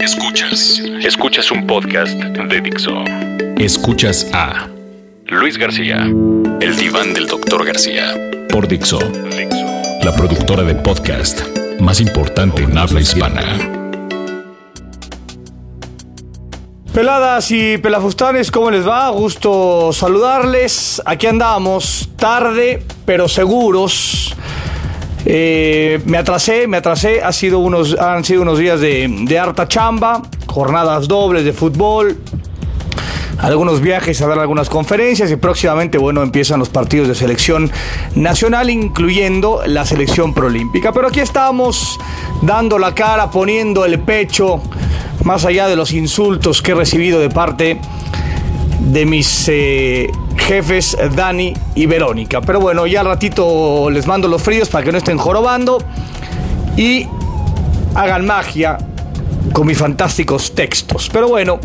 Escuchas. Escuchas un podcast de Dixo. Escuchas a Luis García. El diván del doctor García. Por Dixo. La productora de podcast más importante en habla hispana. Peladas y pelafustanes, ¿cómo les va? Gusto saludarles. Aquí andamos, tarde, pero seguros. Eh, me atrasé, me atrasé. Ha sido unos, han sido unos días de, harta chamba, jornadas dobles de fútbol, algunos viajes a dar algunas conferencias y próximamente, bueno, empiezan los partidos de selección nacional, incluyendo la selección proolímpica. Pero aquí estamos dando la cara, poniendo el pecho, más allá de los insultos que he recibido de parte de mis eh, jefes Dani y Verónica. Pero bueno, ya al ratito les mando los fríos para que no estén jorobando y hagan magia con mis fantásticos textos. Pero bueno,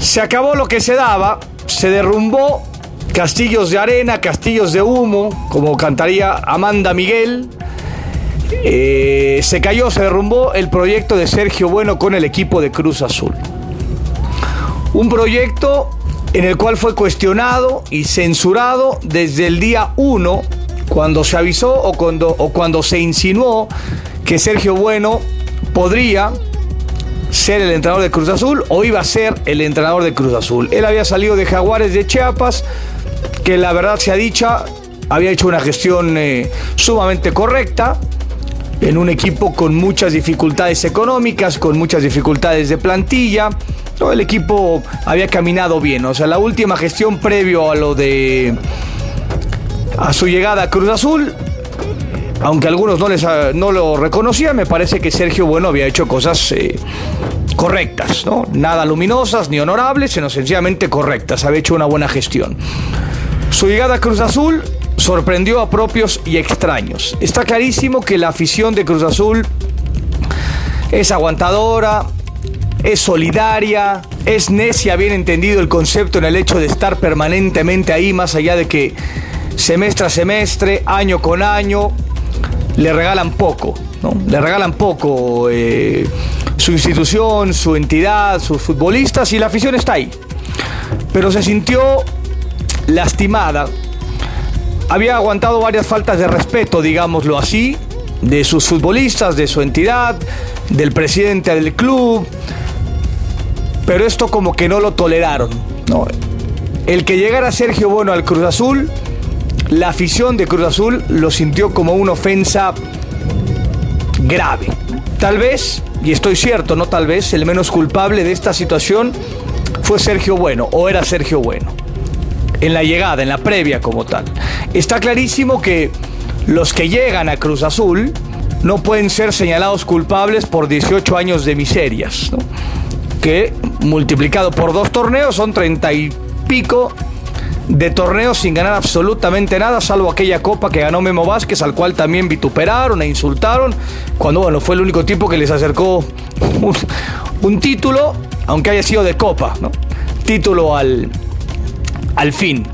se acabó lo que se daba, se derrumbó castillos de arena, castillos de humo, como cantaría Amanda Miguel. Eh, se cayó, se derrumbó el proyecto de Sergio Bueno con el equipo de Cruz Azul. Un proyecto en el cual fue cuestionado y censurado desde el día 1, cuando se avisó o cuando, o cuando se insinuó que Sergio Bueno podría ser el entrenador de Cruz Azul o iba a ser el entrenador de Cruz Azul. Él había salido de Jaguares de Chiapas, que la verdad se ha dicha, había hecho una gestión eh, sumamente correcta en un equipo con muchas dificultades económicas, con muchas dificultades de plantilla. Todo el equipo había caminado bien. O sea, la última gestión previo a lo de. a su llegada a Cruz Azul. Aunque algunos no, les, no lo reconocían, me parece que Sergio Bueno había hecho cosas eh, correctas, ¿no? Nada luminosas ni honorables, sino sencillamente correctas. Había hecho una buena gestión. Su llegada a Cruz Azul sorprendió a propios y extraños. Está clarísimo que la afición de Cruz Azul es aguantadora, es solidaria, es necia, bien entendido el concepto en el hecho de estar permanentemente ahí, más allá de que semestre a semestre, año con año, le regalan poco, ¿no? Le regalan poco eh, su institución, su entidad, sus futbolistas y la afición está ahí. Pero se sintió lastimada. Había aguantado varias faltas de respeto, digámoslo así, de sus futbolistas, de su entidad, del presidente del club. Pero esto como que no lo toleraron. ¿no? El que llegara Sergio Bueno al Cruz Azul, la afición de Cruz Azul lo sintió como una ofensa grave. Tal vez, y estoy cierto, no tal vez, el menos culpable de esta situación fue Sergio Bueno, o era Sergio Bueno, en la llegada, en la previa como tal. Está clarísimo que los que llegan a Cruz Azul no pueden ser señalados culpables por 18 años de miserias, ¿no? que multiplicado por dos torneos son 30 y pico de torneos sin ganar absolutamente nada, salvo aquella copa que ganó Memo Vázquez, al cual también vituperaron e insultaron, cuando bueno, fue el único tipo que les acercó un, un título, aunque haya sido de copa, ¿no? Título al, al fin.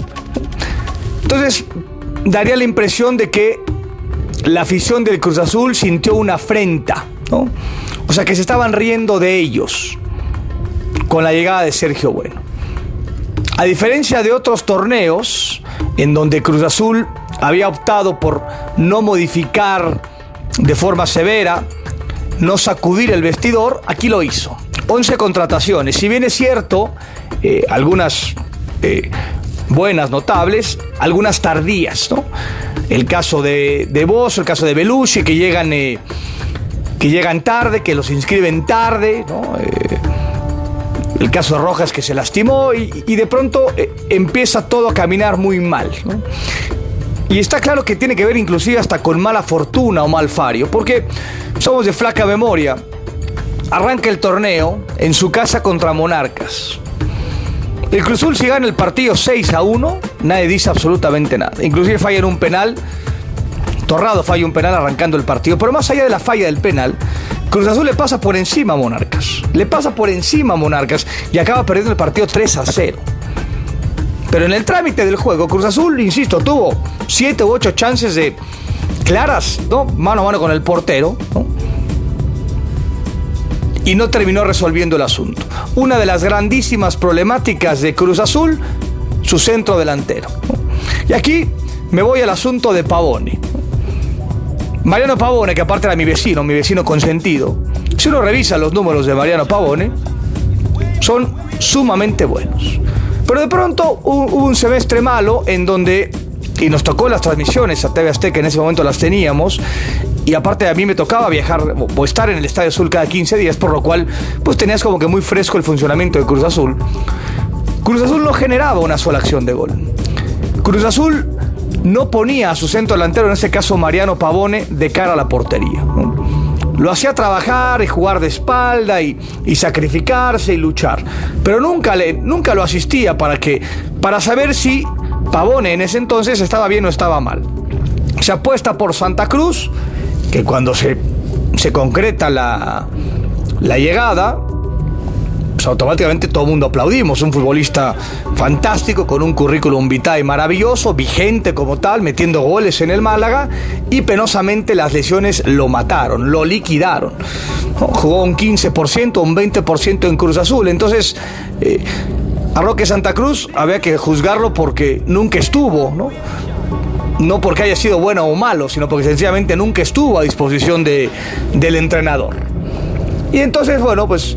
Entonces, daría la impresión de que la afición del Cruz Azul sintió una afrenta, ¿no? O sea, que se estaban riendo de ellos con la llegada de Sergio Bueno. A diferencia de otros torneos en donde Cruz Azul había optado por no modificar de forma severa, no sacudir el vestidor, aquí lo hizo. 11 contrataciones. Si bien es cierto, eh, algunas eh, buenas, notables, algunas tardías, ¿no? El caso de, de Bozo, el caso de Belushi, que llegan, eh, que llegan tarde, que los inscriben tarde, ¿no? Caso Rojas que se lastimó y, de pronto eh, empieza todo a caminar muy mal. Y está claro que tiene que ver inclusive hasta con mala fortuna o mal fario, porque somos de flaca memoria. Arranca el torneo en su casa contra Monarcas. El Cruzul si gana el partido 6 a 1, nadie dice absolutamente nada. Inclusive falla en un penal. Torrado falla un penal arrancando el partido. Pero más allá de la falla del penal, Cruz Azul le pasa por encima a Monarcas. Le pasa por encima a Monarcas y acaba perdiendo el partido 3 a 0. Pero en el trámite del juego, Cruz Azul, insisto, tuvo 7 u 8 chances de claras, ¿no? Mano a mano con el portero, y no terminó resolviendo el asunto. Una de las grandísimas problemáticas de Cruz Azul, su centro delantero. Y aquí me voy al asunto de Pavone. Mariano Pavone, que aparte era mi vecino, mi vecino consentido, si uno revisa los números de Mariano Pavone, son sumamente buenos. Pero de pronto hubo un semestre malo en donde, y nos tocó las transmisiones a TV Azteca, en ese momento las teníamos, y aparte a mí me tocaba viajar o estar en el Estadio Azul cada 15 días, por lo cual pues tenías como que muy fresco el funcionamiento de Cruz Azul. Cruz Azul no generaba una sola acción de gol. Cruz Azul no ponía a su centro delantero, en ese caso Mariano Pavone, de cara a la portería. Lo hacía trabajar y jugar de espalda y, sacrificarse y luchar. Pero nunca, le, nunca lo asistía para, que, para saber si Pavone en ese entonces estaba bien o estaba mal. Se apuesta por Santa Cruz, que cuando se, se concreta la, la llegada, pues, automáticamente todo el mundo aplaudimos. Un futbolista fantástico, con un currículum vitae maravilloso, vigente como tal, metiendo goles en el Málaga y penosamente las lesiones lo mataron, lo liquidaron. Jugó un 15%, un 20% en Cruz Azul. Entonces, eh, a Roque Santa Cruz había que juzgarlo porque nunca estuvo, ¿no? no porque haya sido bueno o malo, sino porque sencillamente nunca estuvo a disposición de, del entrenador. Y entonces, bueno, pues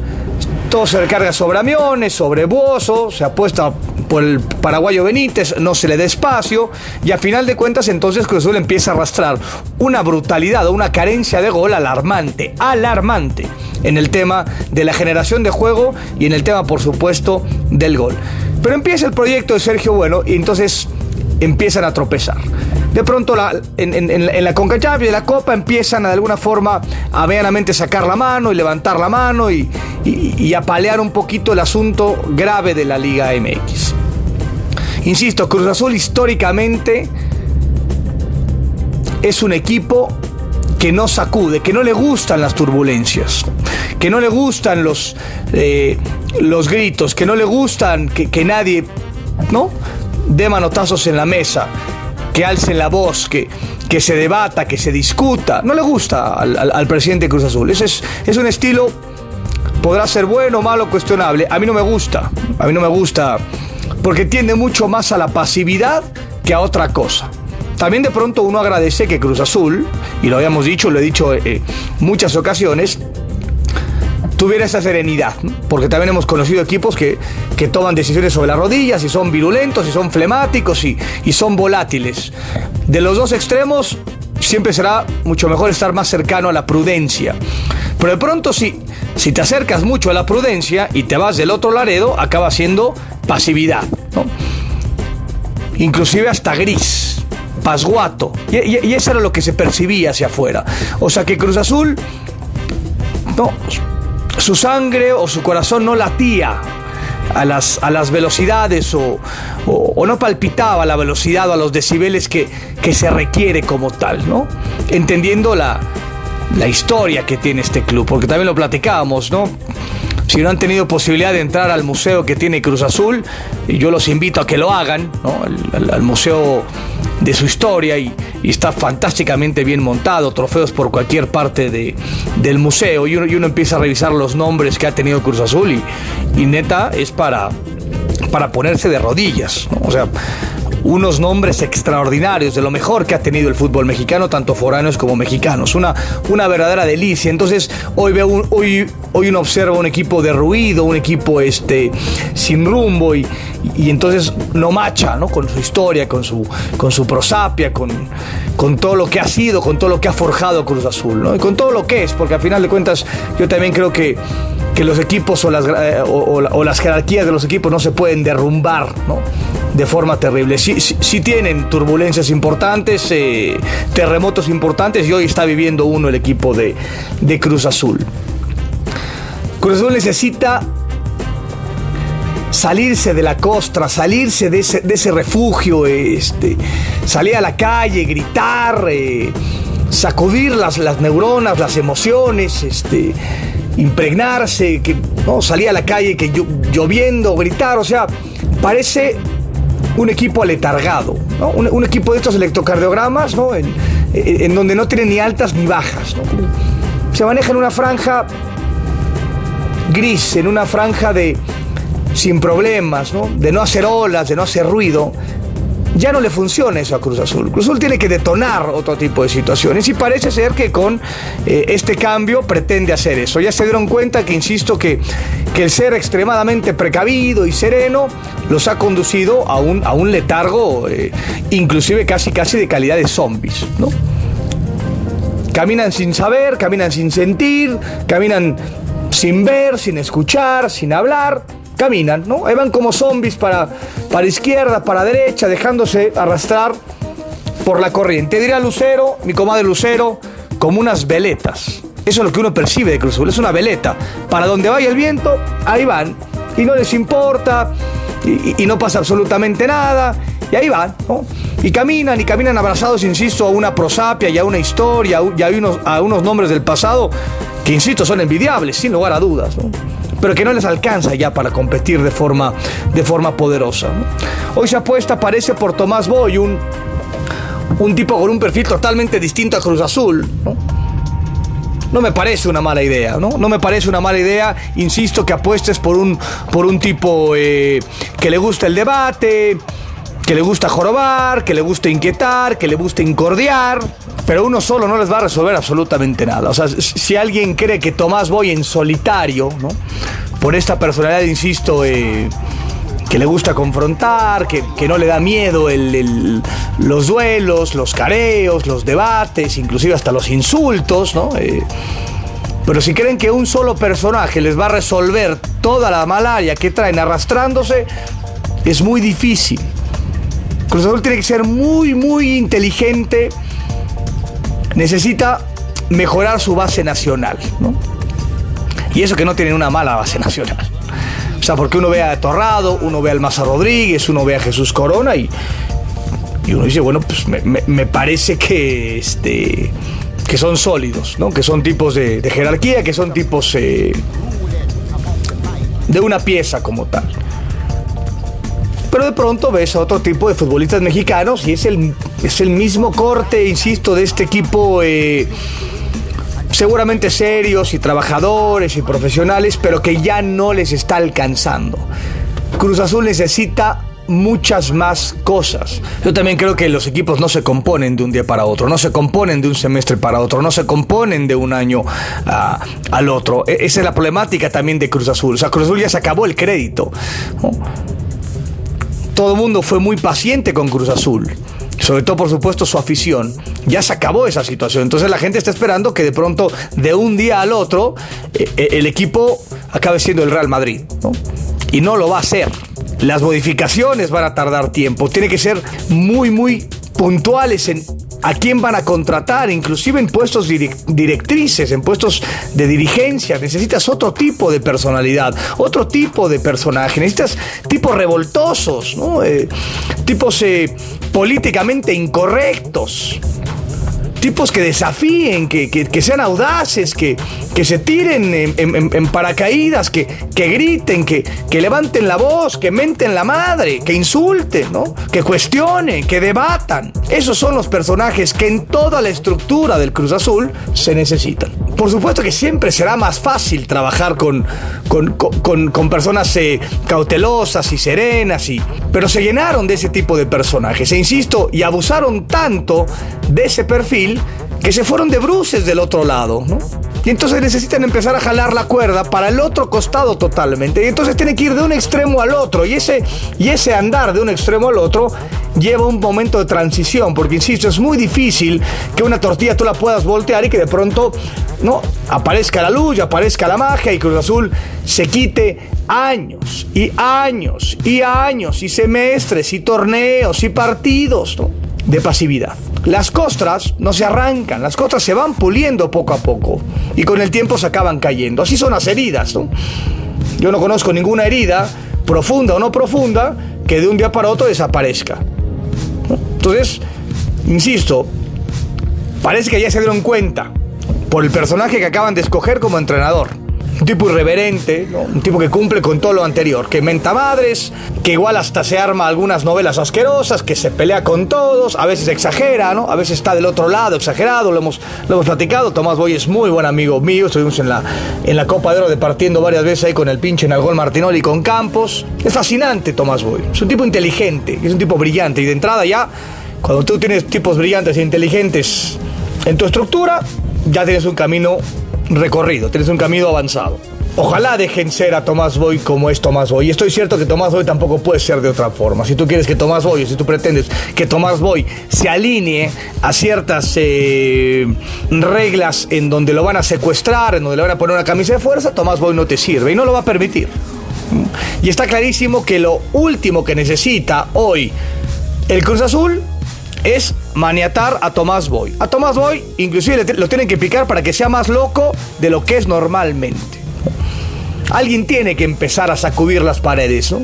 todo se recarga sobre Amiones, sobre Buoso, se apuesta por el paraguayo Benítez, no se le da espacio y a final de cuentas entonces Cruz Azul empieza a arrastrar una brutalidad o una carencia de gol alarmante, alarmante en el tema de la generación de juego y en el tema por supuesto del gol. Pero empieza el proyecto de Sergio Bueno y entonces empiezan a tropezar. De pronto en, la CONCACHAF y de la Copa empiezan de alguna forma a medianamente sacar la mano y levantar la mano y, y, a palear un poquito el asunto grave de la Liga MX. Insisto, Cruz Azul históricamente es un equipo que no sacude, que no le gustan las turbulencias, que no le gustan los, eh, los gritos, que no le gustan que, que nadie ¿no? Dé manotazos en la mesa que alcen la voz, que, que se debata, que se discuta. No le gusta al, presidente Cruz Azul. Ese es, es un estilo, podrá ser bueno malo, cuestionable. A mí no me gusta. A mí no me gusta porque tiende mucho más a la pasividad que a otra cosa. También de pronto uno agradece que Cruz Azul, y lo habíamos dicho, lo he dicho en eh, muchas ocasiones, tuviera esa serenidad, porque también hemos conocido equipos que, que, toman decisiones sobre las rodillas y son virulentos y son flemáticos y, y son volátiles. De los dos extremos, siempre será mucho mejor estar más cercano a la prudencia. Pero de pronto, si, si te acercas mucho a la prudencia y te vas del otro laredo, acaba siendo pasividad. Inclusive hasta gris, pasguato. Y, y, y, eso era lo que se percibía hacia afuera. O sea que Cruz Azul, no, su sangre o su corazón no latía a las, a las velocidades o, no palpitaba la velocidad o a los decibeles que, que se requiere como tal, ¿no? Entendiendo la, la historia que tiene este club, porque también lo platicábamos, ¿no? Si no han tenido posibilidad de entrar al museo que tiene Cruz Azul, yo los invito a que lo hagan, ¿no? al museo de su historia y, está fantásticamente bien montado, trofeos por cualquier parte de, del museo y uno, empieza a revisar los nombres que ha tenido Cruz Azul y, y neta es para, para ponerse de rodillas, o sea, unos nombres extraordinarios de lo mejor que ha tenido el fútbol mexicano, tanto foráneos como mexicanos. Una, una verdadera delicia. Entonces, hoy veo hoy, hoy uno observa un equipo derruido, un equipo este, sin rumbo y, y entonces no macha ¿no? con su historia, con su, con su prosapia, con, con todo lo que ha sido, con todo lo que ha forjado Cruz Azul, ¿no? y con todo lo que es, porque al final de cuentas yo también creo que, que los equipos o las, eh, o, las jerarquías de los equipos no se pueden derrumbar ¿no? De forma terrible. Sí, sí, tienen turbulencias importantes, eh, terremotos importantes y hoy está viviendo uno el equipo de, de Cruz Azul. Cruz Azul necesita salirse de la costra, salirse de ese, refugio, este, salir a la calle, gritar, eh, sacudir las, las, neuronas, las emociones, este, impregnarse, que, ¿no? salir a la calle que lloviendo, gritar, o sea, parece un equipo aletargado, un, equipo de estos electrocardiogramas ¿no? en, en, donde no tiene ni altas ni bajas. Se maneja en una franja gris, en una franja de sin problemas, ¿no? de no hacer olas, de no hacer ruido, ya no le funciona eso a Cruz Azul. Cruz Azul tiene que detonar otro tipo de situaciones y parece ser que con eh, este cambio pretende hacer eso. Ya se dieron cuenta que, insisto, que, que el ser extremadamente precavido y sereno los ha conducido a un, a un letargo, eh, inclusive casi casi de calidad de zombies, ¿no? Caminan sin saber, caminan sin sentir, caminan sin ver, sin escuchar, sin hablar caminan, ¿no? Ahí van como zombies para, para izquierda, para derecha, dejándose arrastrar por la corriente. Dirá Lucero, mi comadre Lucero, como unas veletas. Eso es lo que uno percibe de Cruz Azul, es una veleta. Para donde vaya el viento, ahí van. Y no les importa, y, no pasa absolutamente nada, y ahí van, ¿no? Y caminan, y caminan abrazados, insisto, a una prosapia y a una historia, y a unos, a unos nombres del pasado que, insisto, son envidiables, sin lugar a dudas, ¿no? Pero que no les alcanza ya para competir de forma, de forma poderosa. Hoy se apuesta, parece, por Tomás Boy, un, un tipo con un perfil totalmente distinto a Cruz Azul. ¿no? me parece una mala idea, ¿no? No me parece una mala idea, insisto, que apuestes por un, por un tipo eh, que le gusta el debate, que le gusta jorobar, que le gusta inquietar, que le gusta incordiar, pero uno solo no les va a resolver absolutamente nada. O sea, si alguien cree que Tomás Boy en solitario, ¿no? Por esta personalidad, insisto, eh, que le gusta confrontar, que, no le da miedo los duelos, los careos, los debates, inclusive hasta los insultos, ¿no? Eh, pero si creen que un solo personaje les va a resolver toda la malaria que traen arrastrándose, es muy difícil. Cruz Azul tiene que ser muy, muy inteligente. Necesita mejorar su base nacional. Y eso que no tiene una mala base nacional. O sea, porque uno ve a Torrado, uno ve a Almaza Rodríguez, uno ve a Jesús Corona y, y uno dice, bueno, pues me, parece que, este, que son sólidos, ¿no? Que son tipos de, jerarquía, que son tipos eh, de una pieza como tal. Pero de pronto ves a otro tipo de futbolistas mexicanos y es el, es el mismo corte, insisto, de este equipo. Eh, seguramente serios y trabajadores y profesionales, pero que ya no les está alcanzando. Cruz Azul necesita muchas más cosas. Yo también creo que los equipos no se componen de un día para otro, no se componen de un semestre para otro, no se componen de un año ah, al otro. E, esa es la problemática también de Cruz Azul. O sea, Cruz Azul ya se acabó el crédito todo el mundo fue muy paciente con Cruz Azul. Sobre todo, por supuesto, su afición. Ya se acabó esa situación. Entonces la gente está esperando que de pronto, de un día al otro, eh, eh, el equipo acabe siendo el Real Madrid. Y no lo va a hacer. Las modificaciones van a tardar tiempo. Tiene que ser muy, muy puntuales en a quién van a contratar, inclusive en puestos directrices, en puestos de dirigencia. Necesitas otro tipo de personalidad, otro tipo de personaje. Necesitas tipos revoltosos, ¿no? Eh, tipos eh, políticamente incorrectos tipos que desafíen, que, sean audaces, que, que se tiren en, paracaídas, que, que griten, que, que levanten la voz, que menten la madre, que insulten, ¿no? que cuestionen, que debatan. Esos son los personajes que en toda la estructura del Cruz Azul se necesitan. Por supuesto que siempre será más fácil trabajar con, con, personas eh, cautelosas y serenas, y, pero se llenaron de ese tipo de personajes. E insisto, y abusaron tanto de ese perfil que se fueron de bruces del otro lado, ¿no? Y entonces necesitan empezar a jalar la cuerda para el otro costado totalmente. Y entonces tiene que ir de un extremo al otro. Y ese, y ese andar de un extremo al otro lleva un momento de transición. Porque, insisto, es muy difícil que una tortilla tú la puedas voltear y que de pronto no aparezca la luz, aparezca la magia y Cruz Azul se quite años y años y años y semestres y torneos y partidos de pasividad. Las costras no se arrancan, las costras se van puliendo poco a poco y con el tiempo se acaban cayendo. Así son las heridas. ¿no? Yo no conozco ninguna herida, profunda o no profunda, que de un día para otro desaparezca. Entonces, insisto, parece que ya se dieron cuenta por el personaje que acaban de escoger como entrenador. Un tipo irreverente, un tipo que cumple con todo lo anterior, que menta madres, que igual hasta se arma algunas novelas asquerosas, que se pelea con todos, a veces exagera, ¿no? A veces está del otro lado, exagerado, lo hemos, lo hemos platicado. Tomás Boy es muy buen amigo mío, estuvimos en la, en la Copa de Oro departiendo varias veces ahí con el pinche gol Martinoli con Campos. Es fascinante Tomás Boy, es un tipo inteligente, es un tipo brillante y de entrada ya, cuando tú tienes tipos brillantes e inteligentes en tu estructura, ya tienes un camino recorrido, tienes un camino avanzado. Ojalá dejen ser a Tomás Boy como es Tomás Boy. Y estoy cierto que Tomás Boy tampoco puede ser de otra forma. Si tú quieres que Tomás Boy, si tú pretendes que Tomás Boy se alinee a ciertas eh, reglas en donde lo van a secuestrar, en donde le van a poner una camisa de fuerza, Tomás Boy no te sirve y no lo va a permitir. Y está clarísimo que lo último que necesita hoy el Cruz Azul es maniatar a Tomás Boy. A Tomás Boy inclusive lo tienen que picar para que sea más loco de lo que es normalmente. Alguien tiene que empezar a sacudir las paredes, ¿no?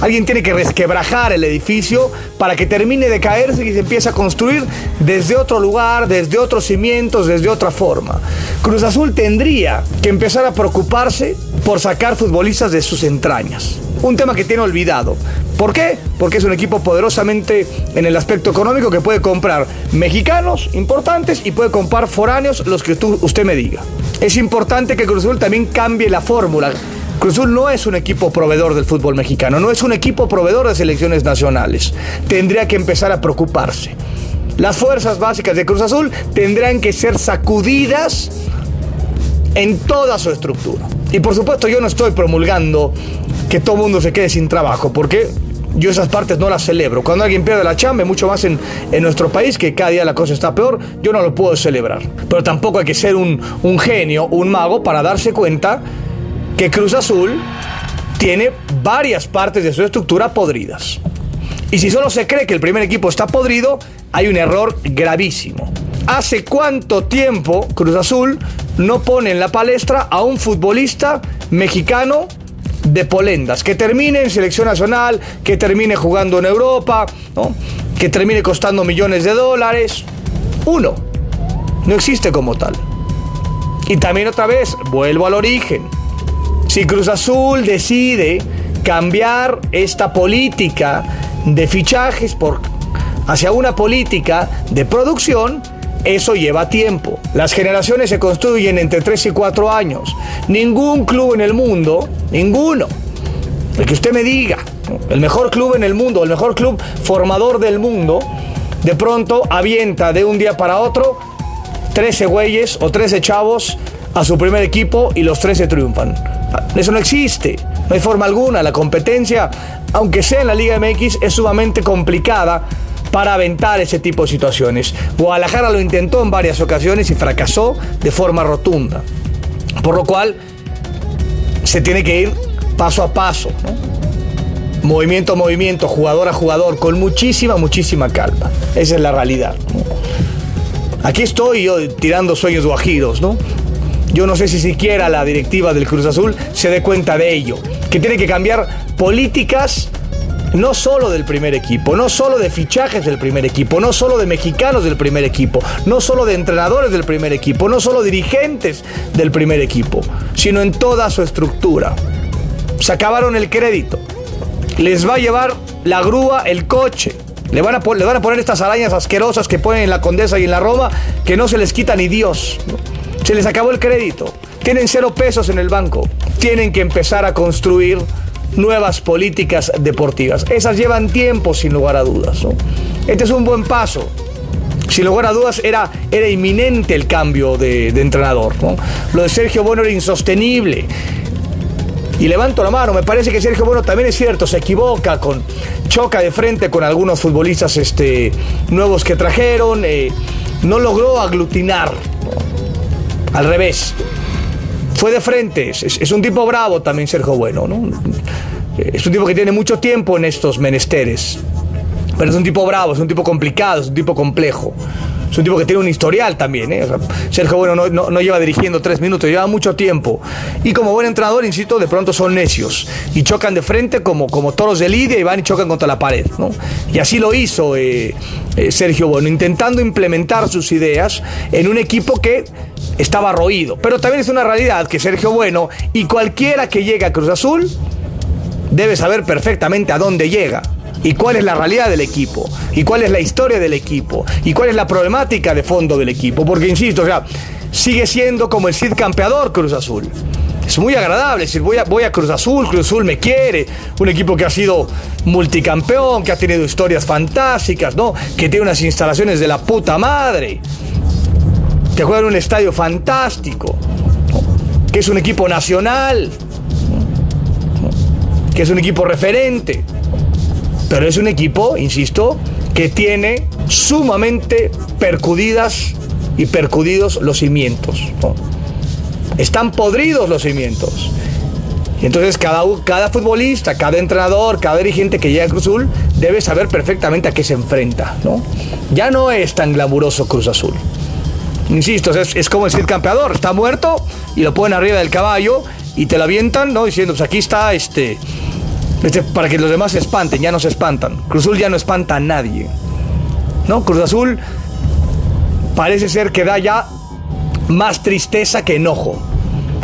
Alguien tiene que resquebrajar el edificio para que termine de caerse y se empiece a construir desde otro lugar, desde otros cimientos, desde otra forma. Cruz Azul tendría que empezar a preocuparse por sacar futbolistas de sus entrañas. Un tema que tiene olvidado. ¿Por qué? Porque es un equipo poderosamente en el aspecto económico que puede comprar mexicanos importantes y puede comprar foráneos los que usted me diga. Es importante que Cruz Azul también cambie la fórmula. Cruz Azul no es un equipo proveedor del fútbol mexicano, no es un equipo proveedor de selecciones nacionales. Tendría que empezar a preocuparse. Las fuerzas básicas de Cruz Azul tendrán que ser sacudidas en toda su estructura. Y por supuesto yo no estoy promulgando que todo mundo se quede sin trabajo, porque yo esas partes no las celebro. Cuando alguien pierde la chamba, mucho más en, nuestro país, que cada día la cosa está peor, yo no lo puedo celebrar. Pero tampoco hay que ser un, un genio, un mago, para darse cuenta que Cruz Azul tiene varias partes de su estructura podridas. Y si solo se cree que el primer equipo está podrido, hay un error gravísimo. ¿Hace cuánto tiempo Cruz Azul no pone en la palestra a un futbolista mexicano de polendas, que termine en selección nacional, que termine jugando en Europa, que termine costando millones de dólares. Uno, no existe como tal. Y también otra vez, vuelvo al origen. Si Cruz Azul decide cambiar esta política de fichajes por, hacia una política de producción, eso lleva tiempo. Las generaciones se construyen entre 3 y 4 años. Ningún club en el mundo, ninguno, el que usted me diga, el mejor club en el mundo, el mejor club formador del mundo, de pronto avienta de un día para otro 13 güeyes o 13 chavos a su primer equipo y los 13 triunfan. Eso no existe, no hay forma alguna. La competencia, aunque sea en la Liga MX, es sumamente complicada para aventar ese tipo de situaciones. Guadalajara lo intentó en varias ocasiones y fracasó de forma rotunda. Por lo cual se tiene que ir paso a paso, movimiento a movimiento, jugador a jugador, con muchísima, muchísima calma. Esa es la realidad. Aquí estoy yo tirando sueños guajiros, ¿no? Yo no sé si siquiera la directiva del Cruz Azul se dé cuenta de ello, que tiene que cambiar políticas no solo del primer equipo, no solo de fichajes del primer equipo, no solo de mexicanos del primer equipo, no solo de entrenadores del primer equipo, no solo dirigentes del primer equipo, sino en toda su estructura. Se acabaron el crédito. Les va a llevar la grúa, el coche. Le van, a, le van a poner estas arañas asquerosas que ponen en la Condesa y en la Roma que no se les quita ni Dios. Se les acabó el crédito. Tienen cero pesos en el banco. Tienen que empezar a construir nuevas políticas deportivas. Esas llevan tiempo, sin lugar a dudas. Este es un buen paso. Sin lugar a dudas, era, era inminente el cambio de, entrenador. Lo de Sergio Bueno era insostenible. Y levanto la mano, me parece que Sergio Bueno también es cierto, se equivoca, con, choca de frente con algunos futbolistas este, nuevos que trajeron, eh, no logró aglutinar. Al revés, fue de frente. Es, un tipo bravo también, Sergio Bueno, ¿no? Es un tipo que tiene mucho tiempo en estos menesteres. Pero es un tipo bravo, es un tipo complicado, es un tipo complejo. Es un tipo que tiene un historial también. ¿eh? Sergio Bueno no, lleva dirigiendo tres minutos, lleva mucho tiempo. Y como buen entrenador, insisto, de pronto son necios. Y chocan de frente como, como toros de lidia y van y chocan contra la pared. ¿no? Y así lo hizo eh, eh, Sergio Bueno, intentando implementar sus ideas en un equipo que estaba roído. Pero también es una realidad que Sergio Bueno y cualquiera que llegue a Cruz Azul debe saber perfectamente a dónde llega y cuál es la realidad del equipo, y cuál es la historia del equipo, y cuál es la problemática de fondo del equipo. Porque, insisto, o sea, sigue siendo como el Cid campeador Cruz Azul. Es muy agradable decir, voy a, voy a Cruz Azul, Cruz Azul me quiere, un equipo que ha sido multicampeón, que ha tenido historias fantásticas, ¿no? Que tiene unas instalaciones de la puta madre, que juega en un estadio fantástico, que es un equipo nacional, que es un equipo referente, pero es un equipo, insisto, que tiene sumamente percudidas y percudidos los cimientos. Están podridos los cimientos. Y entonces cada, cada futbolista, cada entrenador, cada dirigente que llega a Cruz Azul debe saber perfectamente a qué se enfrenta. ¿no? Ya no es tan glamuroso Cruz Azul. Insisto, es, es como decir campeador, está muerto y lo ponen arriba del caballo y te lo avientan, ¿no? Diciendo, pues aquí está este este, para que los demás se espanten, ya no se espantan. Cruz Azul ya no espanta a nadie. ¿No? Cruz Azul parece ser que da ya más tristeza que enojo.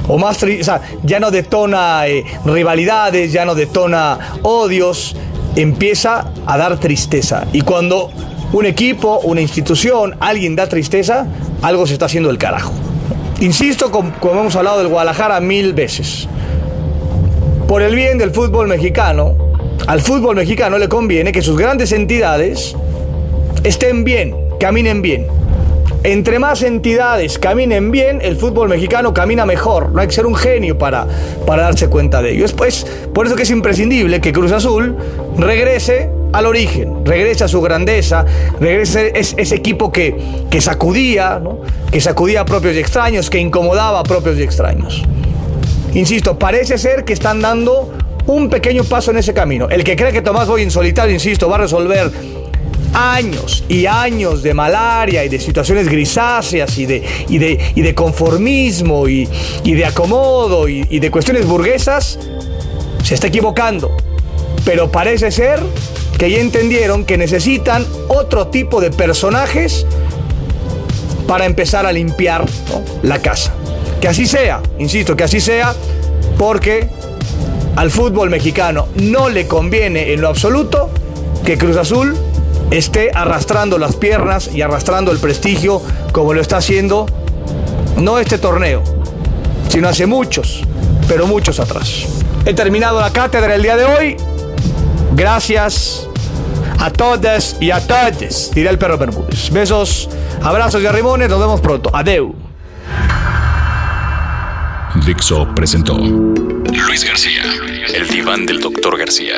O más o sea, ya no detona eh, rivalidades, ya no detona odios, empieza a dar tristeza. Y cuando un equipo, una institución, alguien da tristeza, algo se está haciendo el carajo. Insisto, como hemos hablado del Guadalajara mil veces por el bien del fútbol mexicano, al fútbol mexicano le conviene que sus grandes entidades estén bien, caminen bien. Entre más entidades caminen bien, el fútbol mexicano camina mejor. No hay que ser un genio para, para darse cuenta de ello. Es pues, por eso que es imprescindible que Cruz Azul regrese al origen, regrese a su grandeza, regrese ese, ese equipo que, que sacudía, que sacudía a propios y extraños, que incomodaba a propios y extraños. Insisto, parece ser que están dando un pequeño paso en ese camino. El que cree que Tomás Boy en solitario, insisto, va a resolver años y años de malaria y de situaciones grisáceas y de, de, de conformismo y, de acomodo y, y de cuestiones burguesas, se está equivocando. Pero parece ser que ya entendieron que necesitan otro tipo de personajes para empezar a limpiar la casa. Que así sea, insisto, que así sea, porque al fútbol mexicano no le conviene en lo absoluto que Cruz Azul esté arrastrando las piernas y arrastrando el prestigio como lo está haciendo no este torneo, sino hace muchos, pero muchos atrás. He terminado la cátedra el día de hoy. Gracias a todas y a todos, dirá el perro Bermúdez. Besos, abrazos y arrimones, nos vemos pronto. Adeu. Dixo presentó Luis García, el diván del doctor García.